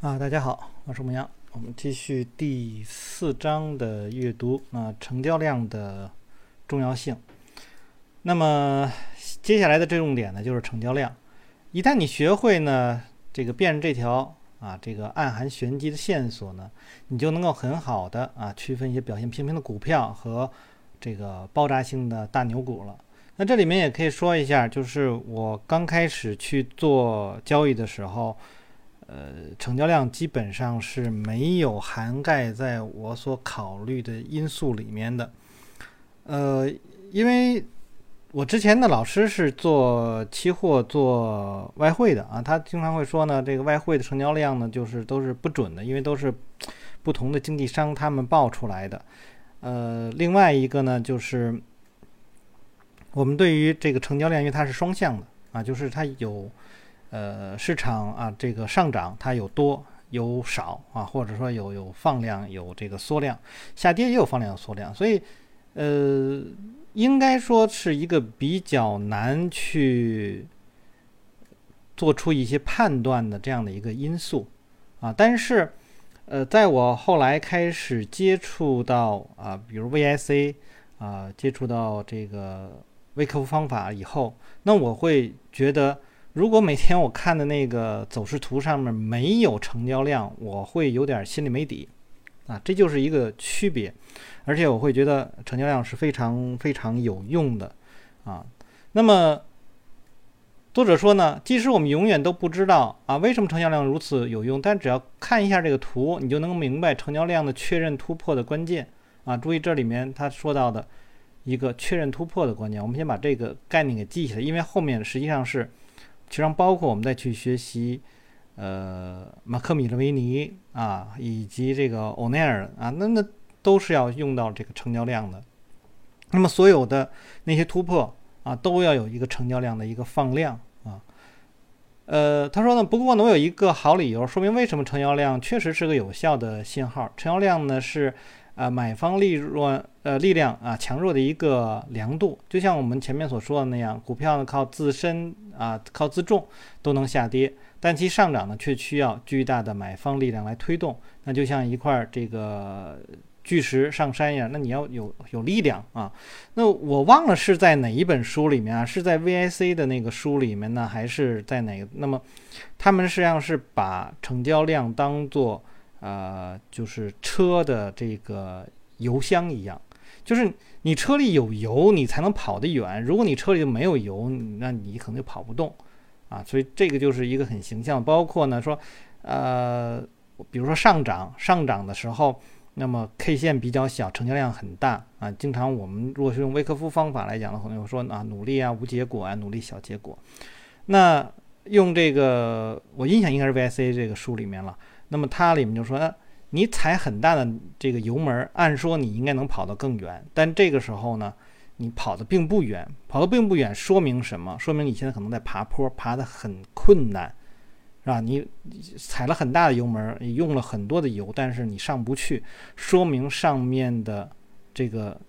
啊，大家好，我是牧羊，我们继续第四章的阅读啊，成交量的重要性。那么接下来的这重点呢，就是成交量。一旦你学会呢，这个辨认这条啊，这个暗含玄机的线索呢，你就能够很好的啊，区分一些表现平平的股票和这个爆炸性的大牛股了。那这里面也可以说一下，就是我刚开始去做交易的时候。呃，成交量基本上是没有涵盖在我所考虑的因素里面的。呃，因为我之前的老师是做期货、做外汇的啊，他经常会说呢，这个外汇的成交量呢，就是都是不准的，因为都是不同的经纪商他们报出来的。呃，另外一个呢，就是我们对于这个成交量，因为它是双向的啊，就是它有。呃，市场啊，这个上涨它有多有少啊，或者说有有放量有这个缩量，下跌也有放量有缩量，所以呃，应该说是一个比较难去做出一些判断的这样的一个因素啊。但是呃，在我后来开始接触到啊，比如 VIC 啊，接触到这个微客服方法以后，那我会觉得。如果每天我看的那个走势图上面没有成交量，我会有点心里没底，啊，这就是一个区别，而且我会觉得成交量是非常非常有用的，啊，那么作者说呢，即使我们永远都不知道啊为什么成交量如此有用，但只要看一下这个图，你就能明白成交量的确认突破的关键，啊，注意这里面他说到的一个确认突破的关键，我们先把这个概念给记起来，因为后面实际上是。其实包括我们再去学习，呃，马克米勒维尼啊，以及这个欧奈尔啊，那那都是要用到这个成交量的。那么所有的那些突破啊，都要有一个成交量的一个放量啊。呃，他说呢，不过呢，我有一个好理由，说明为什么成交量确实是个有效的信号。成交量呢是。啊，买方利润呃力量啊强弱的一个量度，就像我们前面所说的那样，股票呢靠自身啊靠自重都能下跌，但其上涨呢却需要巨大的买方力量来推动。那就像一块这个巨石上山一样，那你要有有力量啊。那我忘了是在哪一本书里面啊，是在 VIC 的那个书里面呢，还是在哪个？那么他们实际上是把成交量当做。呃，就是车的这个油箱一样，就是你车里有油，你才能跑得远。如果你车里没有油，那你可能就跑不动啊。所以这个就是一个很形象。包括呢说，呃，比如说上涨，上涨的时候，那么 K 线比较小，成交量很大啊。经常我们如果是用威科夫方法来讲的话，会说啊，努力啊，无结果啊，努力小结果。那用这个，我印象应该是 VIC 这个书里面了。那么它里面就说，你踩很大的这个油门，按说你应该能跑得更远，但这个时候呢，你跑得并不远，跑得并不远，说明什么？说明你现在可能在爬坡，爬得很困难，是吧？你踩了很大的油门，用了很多的油，但是你上不去，说明上面的这个。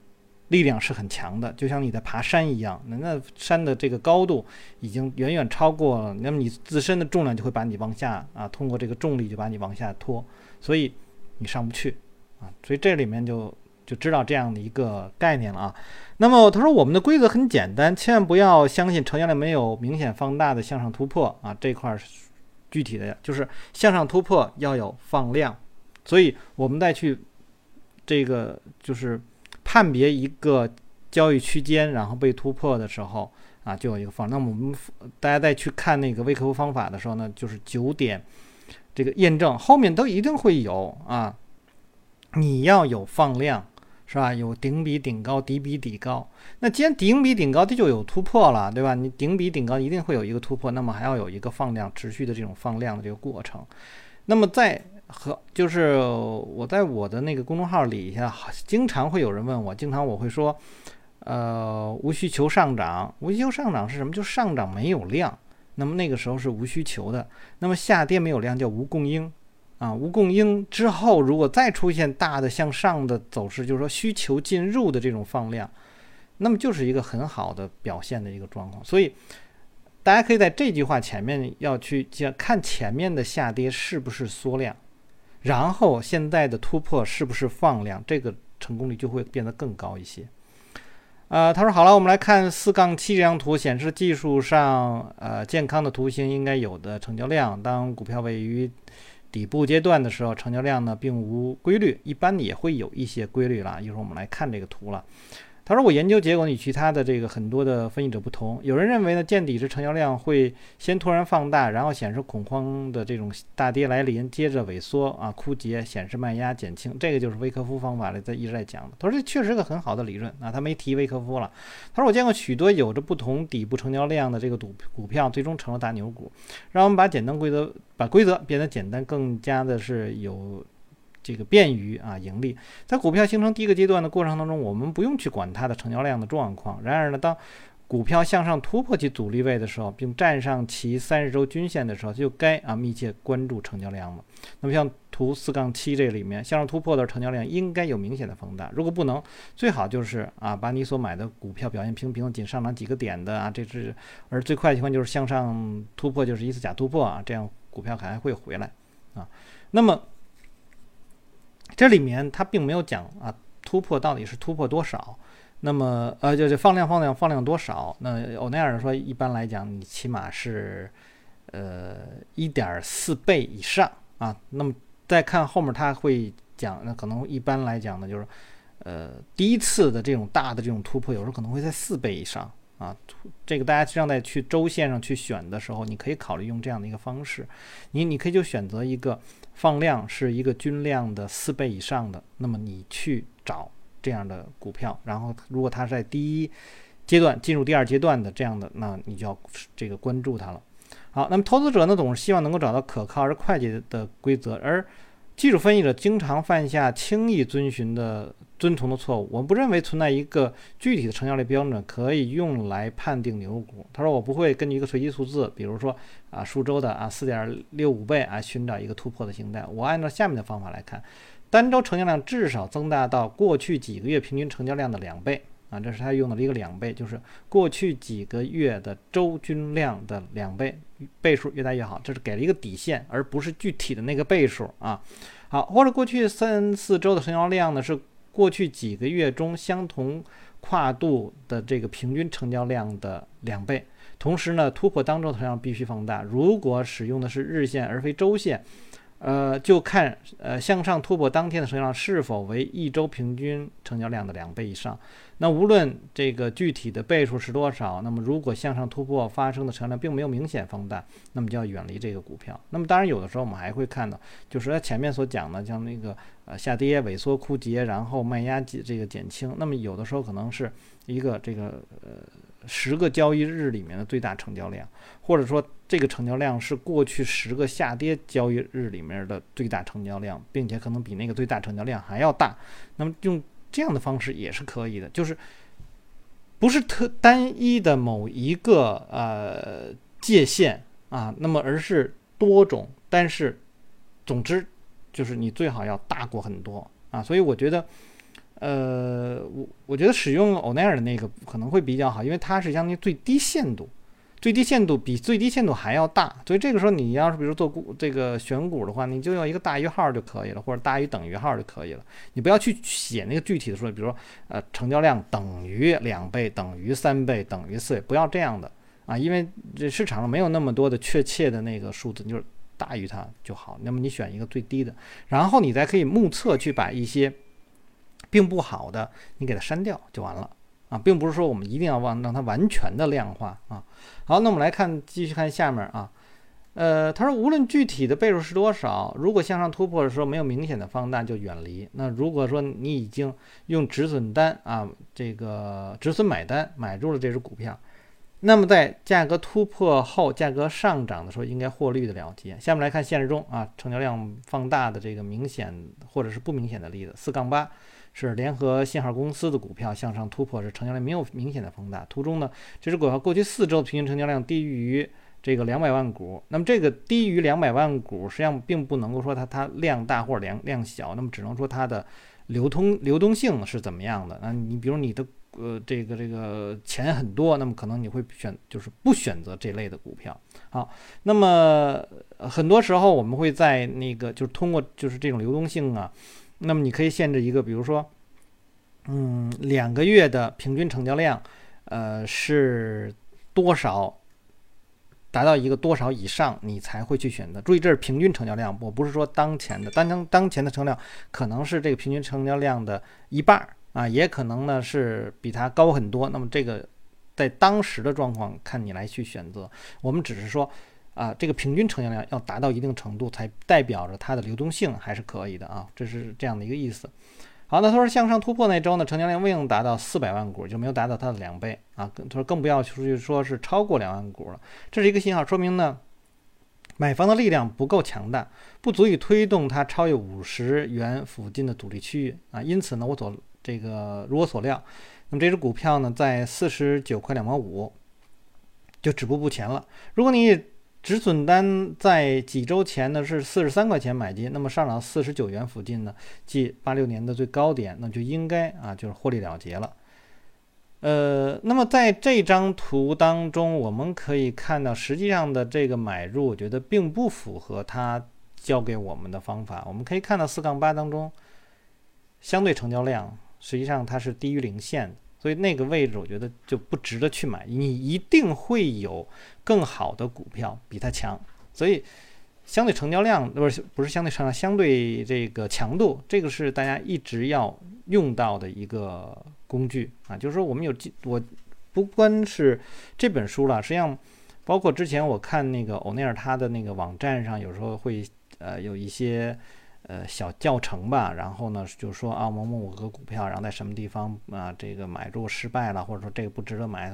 力量是很强的，就像你在爬山一样，那那山的这个高度已经远远超过了，那么你自身的重量就会把你往下啊，通过这个重力就把你往下拖，所以你上不去啊，所以这里面就就知道这样的一个概念了啊。那么他说我们的规则很简单，千万不要相信成交量没有明显放大的向上突破啊，这块儿具体的就是向上突破要有放量，所以我们再去这个就是。判别一个交易区间，然后被突破的时候啊，就有一个放。那么我们大家再去看那个微客服方法的时候呢，就是九点这个验证后面都一定会有啊。你要有放量是吧？有顶比顶高，底比底高。那既然顶比顶高，它就有突破了，对吧？你顶比顶高一定会有一个突破，那么还要有一个放量持续的这种放量的这个过程。那么在和就是我在我的那个公众号里下，经常会有人问我，经常我会说，呃，无需求上涨，无需求上涨是什么？就上涨没有量，那么那个时候是无需求的。那么下跌没有量叫无供应，啊，无供应之后如果再出现大的向上的走势，就是说需求进入的这种放量，那么就是一个很好的表现的一个状况。所以。大家可以在这句话前面要去看前面的下跌是不是缩量，然后现在的突破是不是放量，这个成功率就会变得更高一些。呃，他说好了，我们来看四杠七这张图，显示技术上呃健康的图形应该有的成交量。当股票位于底部阶段的时候，成交量呢并无规律，一般也会有一些规律了。一会儿我们来看这个图了。他说：“我研究结果与其他的这个很多的分析者不同。有人认为呢，见底时成交量会先突然放大，然后显示恐慌的这种大跌来临，接着萎缩啊枯竭，显示卖压减轻。这个就是威科夫方法了，在一直在讲的。他说这确实是个很好的理论啊，他没提威科夫了。他说我见过许多有着不同底部成交量的这个股股票，最终成了大牛股。让我们把简单规则，把规则变得简单，更加的是有。”这个便于啊盈利，在股票形成第一个阶段的过程当中，我们不用去管它的成交量的状况。然而呢，当股票向上突破其阻力位的时候，并站上其三十周均线的时候，就该啊密切关注成交量了。那么像图四杠七这里面向上突破的成交量应该有明显的放大。如果不能，最好就是啊把你所买的股票表现平平，仅上涨几个点的啊，这是而最快的情况就是向上突破就是一次假突破啊，这样股票还会回来啊。那么。这里面它并没有讲啊，突破到底是突破多少？那么呃，就是放量放量放量多少？那欧奈尔说，一般来讲，你起码是呃一点四倍以上啊。那么再看后面，他会讲，那可能一般来讲呢，就是呃第一次的这种大的这种突破，有时候可能会在四倍以上啊。这个大家实际上在去周线上去选的时候，你可以考虑用这样的一个方式，你你可以就选择一个。放量是一个均量的四倍以上的，那么你去找这样的股票，然后如果它是在第一阶段进入第二阶段的这样的，那你就要这个关注它了。好，那么投资者呢总是希望能够找到可靠而快捷的规则，而技术分析者经常犯下轻易遵循的。遵从的错误，我不认为存在一个具体的成交量标准可以用来判定牛股。他说我不会根据一个随机数字，比如说啊数周的啊四点六五倍啊寻找一个突破的形态。我按照下面的方法来看，单周成交量至少增大到过去几个月平均成交量的两倍啊，这是他用到的一个两倍，就是过去几个月的周均量的两倍，倍数越大越好。这是给了一个底线，而不是具体的那个倍数啊。好，或者过去三四周的成交量呢是。过去几个月中相同跨度的这个平均成交量的两倍，同时呢，突破当周成交量必须放大。如果使用的是日线而非周线。呃，就看呃向上突破当天的成交量是否为一周平均成交量的两倍以上。那无论这个具体的倍数是多少，那么如果向上突破发生的成交量并没有明显放大，那么就要远离这个股票。那么当然有的时候我们还会看到，就是它前面所讲的，像那个呃下跌、萎缩、枯竭，然后卖压减这个减轻。那么有的时候可能是一个这个呃。十个交易日里面的最大成交量，或者说这个成交量是过去十个下跌交易日里面的最大成交量，并且可能比那个最大成交量还要大。那么用这样的方式也是可以的，就是不是特单一的某一个呃界限啊，那么而是多种，但是总之就是你最好要大过很多啊。所以我觉得。呃，我我觉得使用欧奈尔的那个可能会比较好，因为它是相当于最低限度，最低限度比最低限度还要大，所以这个时候你要是比如做股这个选股的话，你就要一个大于号就可以了，或者大于等于号就可以了，你不要去写那个具体的说，比如说呃成交量等于两倍，等于三倍，等于四倍，不要这样的啊，因为这市场上没有那么多的确切的那个数字，就是大于它就好。那么你选一个最低的，然后你再可以目测去把一些。并不好的，你给它删掉就完了啊，并不是说我们一定要忘让它完全的量化啊。好，那我们来看，继续看下面啊。呃，他说，无论具体的倍数是多少，如果向上突破的时候没有明显的放大，就远离。那如果说你已经用止损单啊，这个止损买单买入了这只股票，那么在价格突破后，价格上涨的时候，应该获利的了结。下面来看现实中啊，成交量放大的这个明显或者是不明显的例子，四杠八。是联合信号公司的股票向上突破，是成交量没有明显的放大。图中呢，这只股票过去四周的平均成交量低于这个两百万股。那么这个低于两百万股，实际上并不能够说它它量大或者量量小，那么只能说它的流通流动性是怎么样的。那你比如你的呃这个这个钱很多，那么可能你会选就是不选择这类的股票。好，那么很多时候我们会在那个就是通过就是这种流动性啊，那么你可以限制一个，比如说，嗯，两个月的平均成交量，呃是多少？达到一个多少以上，你才会去选择。注意，这是平均成交量，我不是说当前的当当当前的成交量可能是这个平均成交量的一半儿啊，也可能呢是比它高很多。那么这个在当时的状况看你来去选择。我们只是说啊，这个平均成交量要达到一定程度，才代表着它的流动性还是可以的啊，这是这样的一个意思。好，那他说向上突破那周呢，成交量未能达到四百万股，就没有达到它的两倍啊。他说更不要出去说是超过两万股了，这是一个信号，说明呢买方的力量不够强大，不足以推动它超越五十元附近的阻力区域啊。因此呢，我所这个如我所料，那么这只股票呢在四十九块两毛五就止步不前了。如果你止损单在几周前呢是四十三块钱买进，那么上涨四十九元附近呢，即八六年的最高点，那就应该啊就是获利了结了。呃，那么在这张图当中，我们可以看到，实际上的这个买入，我觉得并不符合他教给我们的方法。我们可以看到四杠八当中，相对成交量实际上它是低于零线。所以那个位置我觉得就不值得去买，你一定会有更好的股票比它强。所以相对成交量不是不是相对成交相对这个强度，这个是大家一直要用到的一个工具啊。就是说我们有我不光是这本书了，实际上包括之前我看那个欧内尔他的那个网站上，有时候会呃有一些。呃，小教程吧，然后呢，就说啊，某某某个股票，然后在什么地方啊，这个买入失败了，或者说这个不值得买，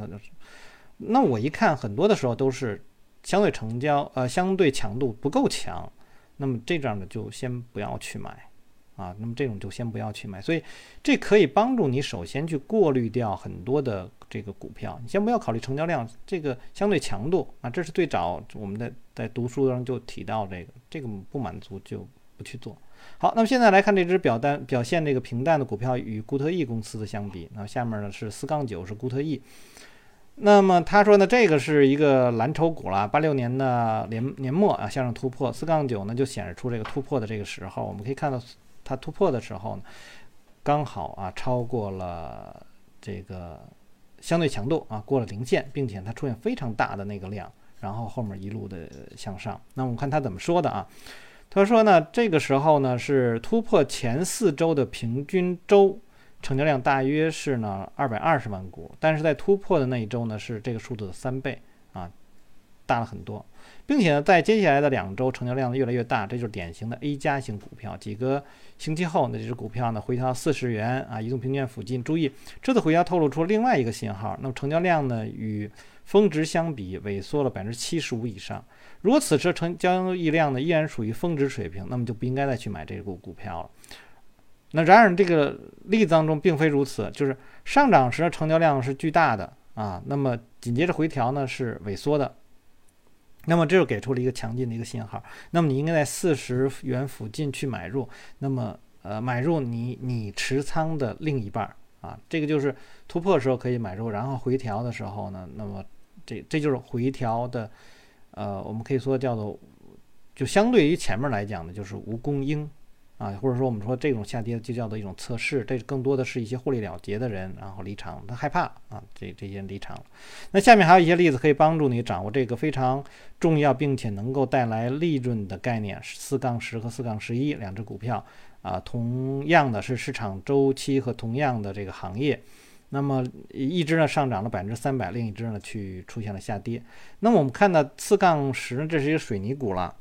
那我一看，很多的时候都是相对成交，呃，相对强度不够强，那么这样的就先不要去买啊，那么这种就先不要去买，所以这可以帮助你首先去过滤掉很多的这个股票，你先不要考虑成交量，这个相对强度啊，这是最早我们在在读书当中就提到这个，这个不满足就不去做。好，那么现在来看这只表单表现这个平淡的股票与固特异公司的相比，那下面呢是四杠九是固特异。那么他说呢，这个是一个蓝筹股了，八六年的年年末啊向上突破，四杠九呢就显示出这个突破的这个时候，我们可以看到它突破的时候呢，刚好啊超过了这个相对强度啊过了零线，并且它出现非常大的那个量，然后后面一路的向上。那我们看他怎么说的啊？他说呢，这个时候呢是突破前四周的平均周成交量大约是呢二百二十万股，但是在突破的那一周呢是这个数字的三倍啊，大了很多，并且呢在接下来的两周成交量越来越大，这就是典型的 A 加型股票。几个星期后呢，这只股票呢回调到四十元啊，移动平均线附近。注意，这次回调透露出另外一个信号，那么成交量呢与峰值相比萎缩了百分之七十五以上。如果此时成交易量呢依然属于峰值水平，那么就不应该再去买这股股票了。那然而这个例子当中并非如此，就是上涨时的成交量是巨大的啊，那么紧接着回调呢是萎缩的，那么这就给出了一个强劲的一个信号。那么你应该在四十元附近去买入，那么呃买入你你持仓的另一半啊，这个就是突破的时候可以买入，然后回调的时候呢，那么这这就是回调的。呃，我们可以说叫做，就相对于前面来讲呢，就是无供应啊，或者说我们说这种下跌就叫做一种测试，这更多的是一些获利了结的人，然后离场，他害怕啊，这这些人离场。那下面还有一些例子可以帮助你掌握这个非常重要并且能够带来利润的概念，四杠十和四杠十一两只股票啊，同样的是市场周期和同样的这个行业。那么一只呢上涨了百分之三百，另一只呢去出现了下跌。那么我们看到四杠十，这是一个水泥股了。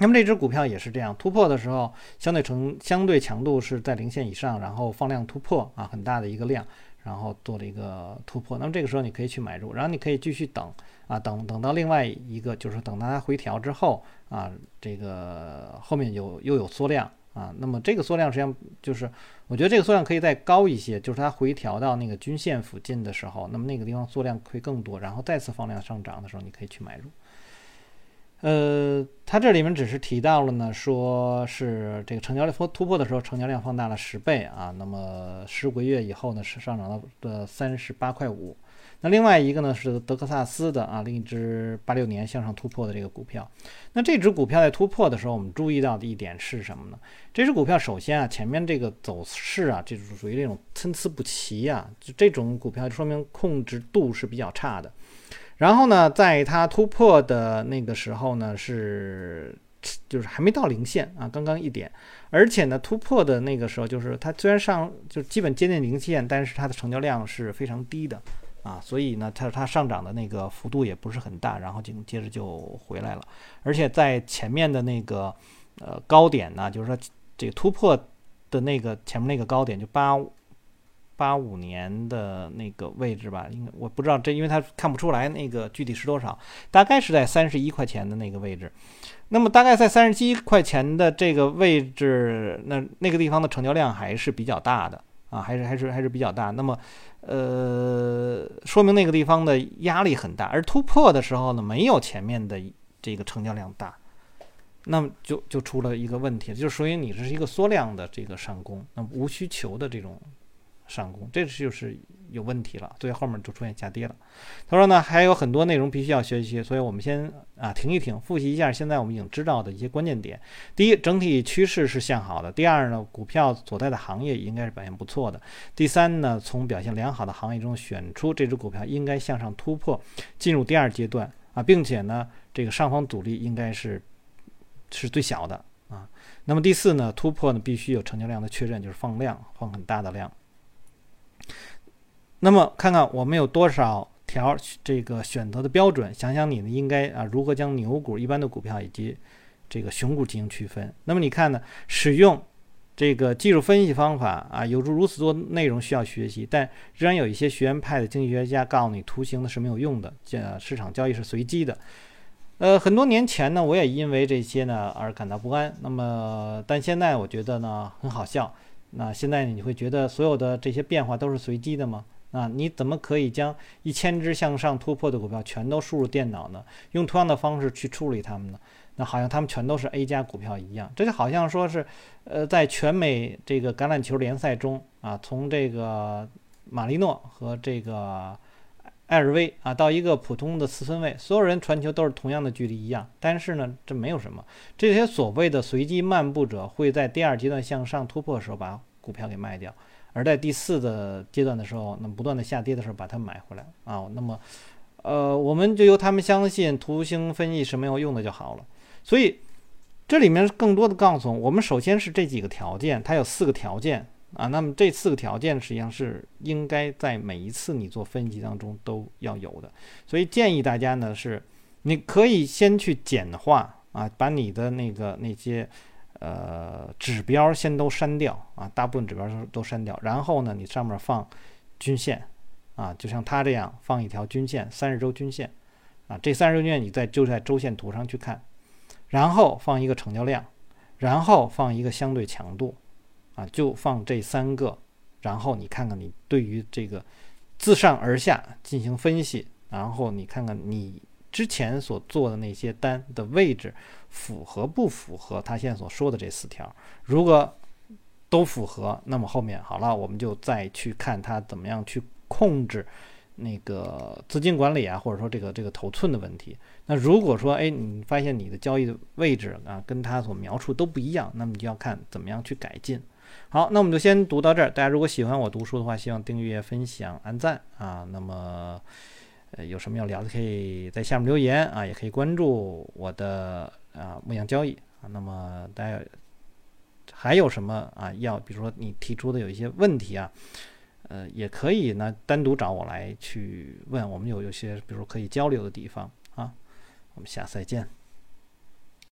那么这只股票也是这样，突破的时候相对成相对强度是在零线以上，然后放量突破啊，很大的一个量，然后做了一个突破。那么这个时候你可以去买入，然后你可以继续等啊，等等到另外一个就是等它回调之后啊，这个后面有又有缩量。啊，那么这个缩量实际上就是，我觉得这个缩量可以再高一些，就是它回调到那个均线附近的时候，那么那个地方缩量会更多，然后再次放量上涨的时候，你可以去买入。呃，它这里面只是提到了呢，说是这个成交量突破的时候，成交量放大了十倍啊。那么十五个月以后呢，是上涨了的三十八块五。那另外一个呢是德克萨斯的啊，另一只八六年向上突破的这个股票。那这只股票在突破的时候，我们注意到的一点是什么呢？这只股票首先啊，前面这个走势啊，这是属于这种参差不齐啊，就这种股票说明控制度是比较差的。然后呢，在它突破的那个时候呢，是就是还没到零线啊，刚刚一点。而且呢，突破的那个时候，就是它虽然上就基本接近零线，但是它的成交量是非常低的。啊，所以呢，它它上涨的那个幅度也不是很大，然后紧接着就回来了。而且在前面的那个呃高点呢，就是说这个突破的那个前面那个高点，就八八五年的那个位置吧，应该我不知道这，因为它看不出来那个具体是多少，大概是在三十一块钱的那个位置。那么大概在三十七块钱的这个位置，那那个地方的成交量还是比较大的啊，还是还是还是比较大。那么。呃，说明那个地方的压力很大，而突破的时候呢，没有前面的这个成交量大，那么就就出了一个问题，就属于你这是一个缩量的这个上攻，那么无需求的这种上攻，这就是。有问题了，所以后面就出现下跌了。他说呢，还有很多内容必须要学习，所以我们先啊停一停，复习一下现在我们已经知道的一些关键点。第一，整体趋势是向好的；第二呢，股票所在的行业应该是表现不错的；第三呢，从表现良好的行业中选出这只股票应该向上突破，进入第二阶段啊，并且呢，这个上方阻力应该是是最小的啊。那么第四呢，突破呢必须有成交量的确认，就是放量，放很大的量。那么看看我们有多少条这个选择的标准，想想你呢应该啊如何将牛股、一般的股票以及这个熊股进行区分。那么你看呢，使用这个技术分析方法啊，有如此多内容需要学习，但仍然有一些学院派的经济学家告诉你，图形呢是没有用的，这市场交易是随机的。呃，很多年前呢，我也因为这些呢而感到不安。那么，但现在我觉得呢很好笑。那现在你会觉得所有的这些变化都是随机的吗？啊，你怎么可以将一千只向上突破的股票全都输入电脑呢？用同样的方式去处理它们呢？那好像它们全都是 A 加股票一样，这就好像说是，呃，在全美这个橄榄球联赛中啊，从这个马利诺和这个艾尔威啊，到一个普通的四分卫，所有人传球都是同样的距离一样，但是呢，这没有什么，这些所谓的随机漫步者会在第二阶段向上突破的时候把股票给卖掉。而在第四的阶段的时候，那不断的下跌的时候，把它买回来啊。那么，呃，我们就由他们相信图形分析是没有用的就好了。所以这里面更多的告诉我们，首先是这几个条件，它有四个条件啊。那么这四个条件实际上是应该在每一次你做分析当中都要有的。所以建议大家呢是，你可以先去简化啊，把你的那个那些。呃，指标先都删掉啊，大部分指标都都删掉。然后呢，你上面放均线啊，就像它这样放一条均线，三十周均线啊。这三十周均线你在就在周线图上去看，然后放一个成交量，然后放一个相对强度啊，就放这三个。然后你看看你对于这个自上而下进行分析，然后你看看你。之前所做的那些单的位置符合不符合他现在所说的这四条？如果都符合，那么后面好了，我们就再去看他怎么样去控制那个资金管理啊，或者说这个这个头寸的问题。那如果说哎，你发现你的交易的位置啊跟他所描述都不一样，那么你就要看怎么样去改进。好，那我们就先读到这儿。大家如果喜欢我读书的话，希望订阅、分享、按赞啊。那么。呃，有什么要聊的，可以在下面留言啊，也可以关注我的啊牧羊交易啊。那么大家还有什么啊要，比如说你提出的有一些问题啊，呃，也可以呢单独找我来去问，我们有有些比如说可以交流的地方啊。我们下次再见。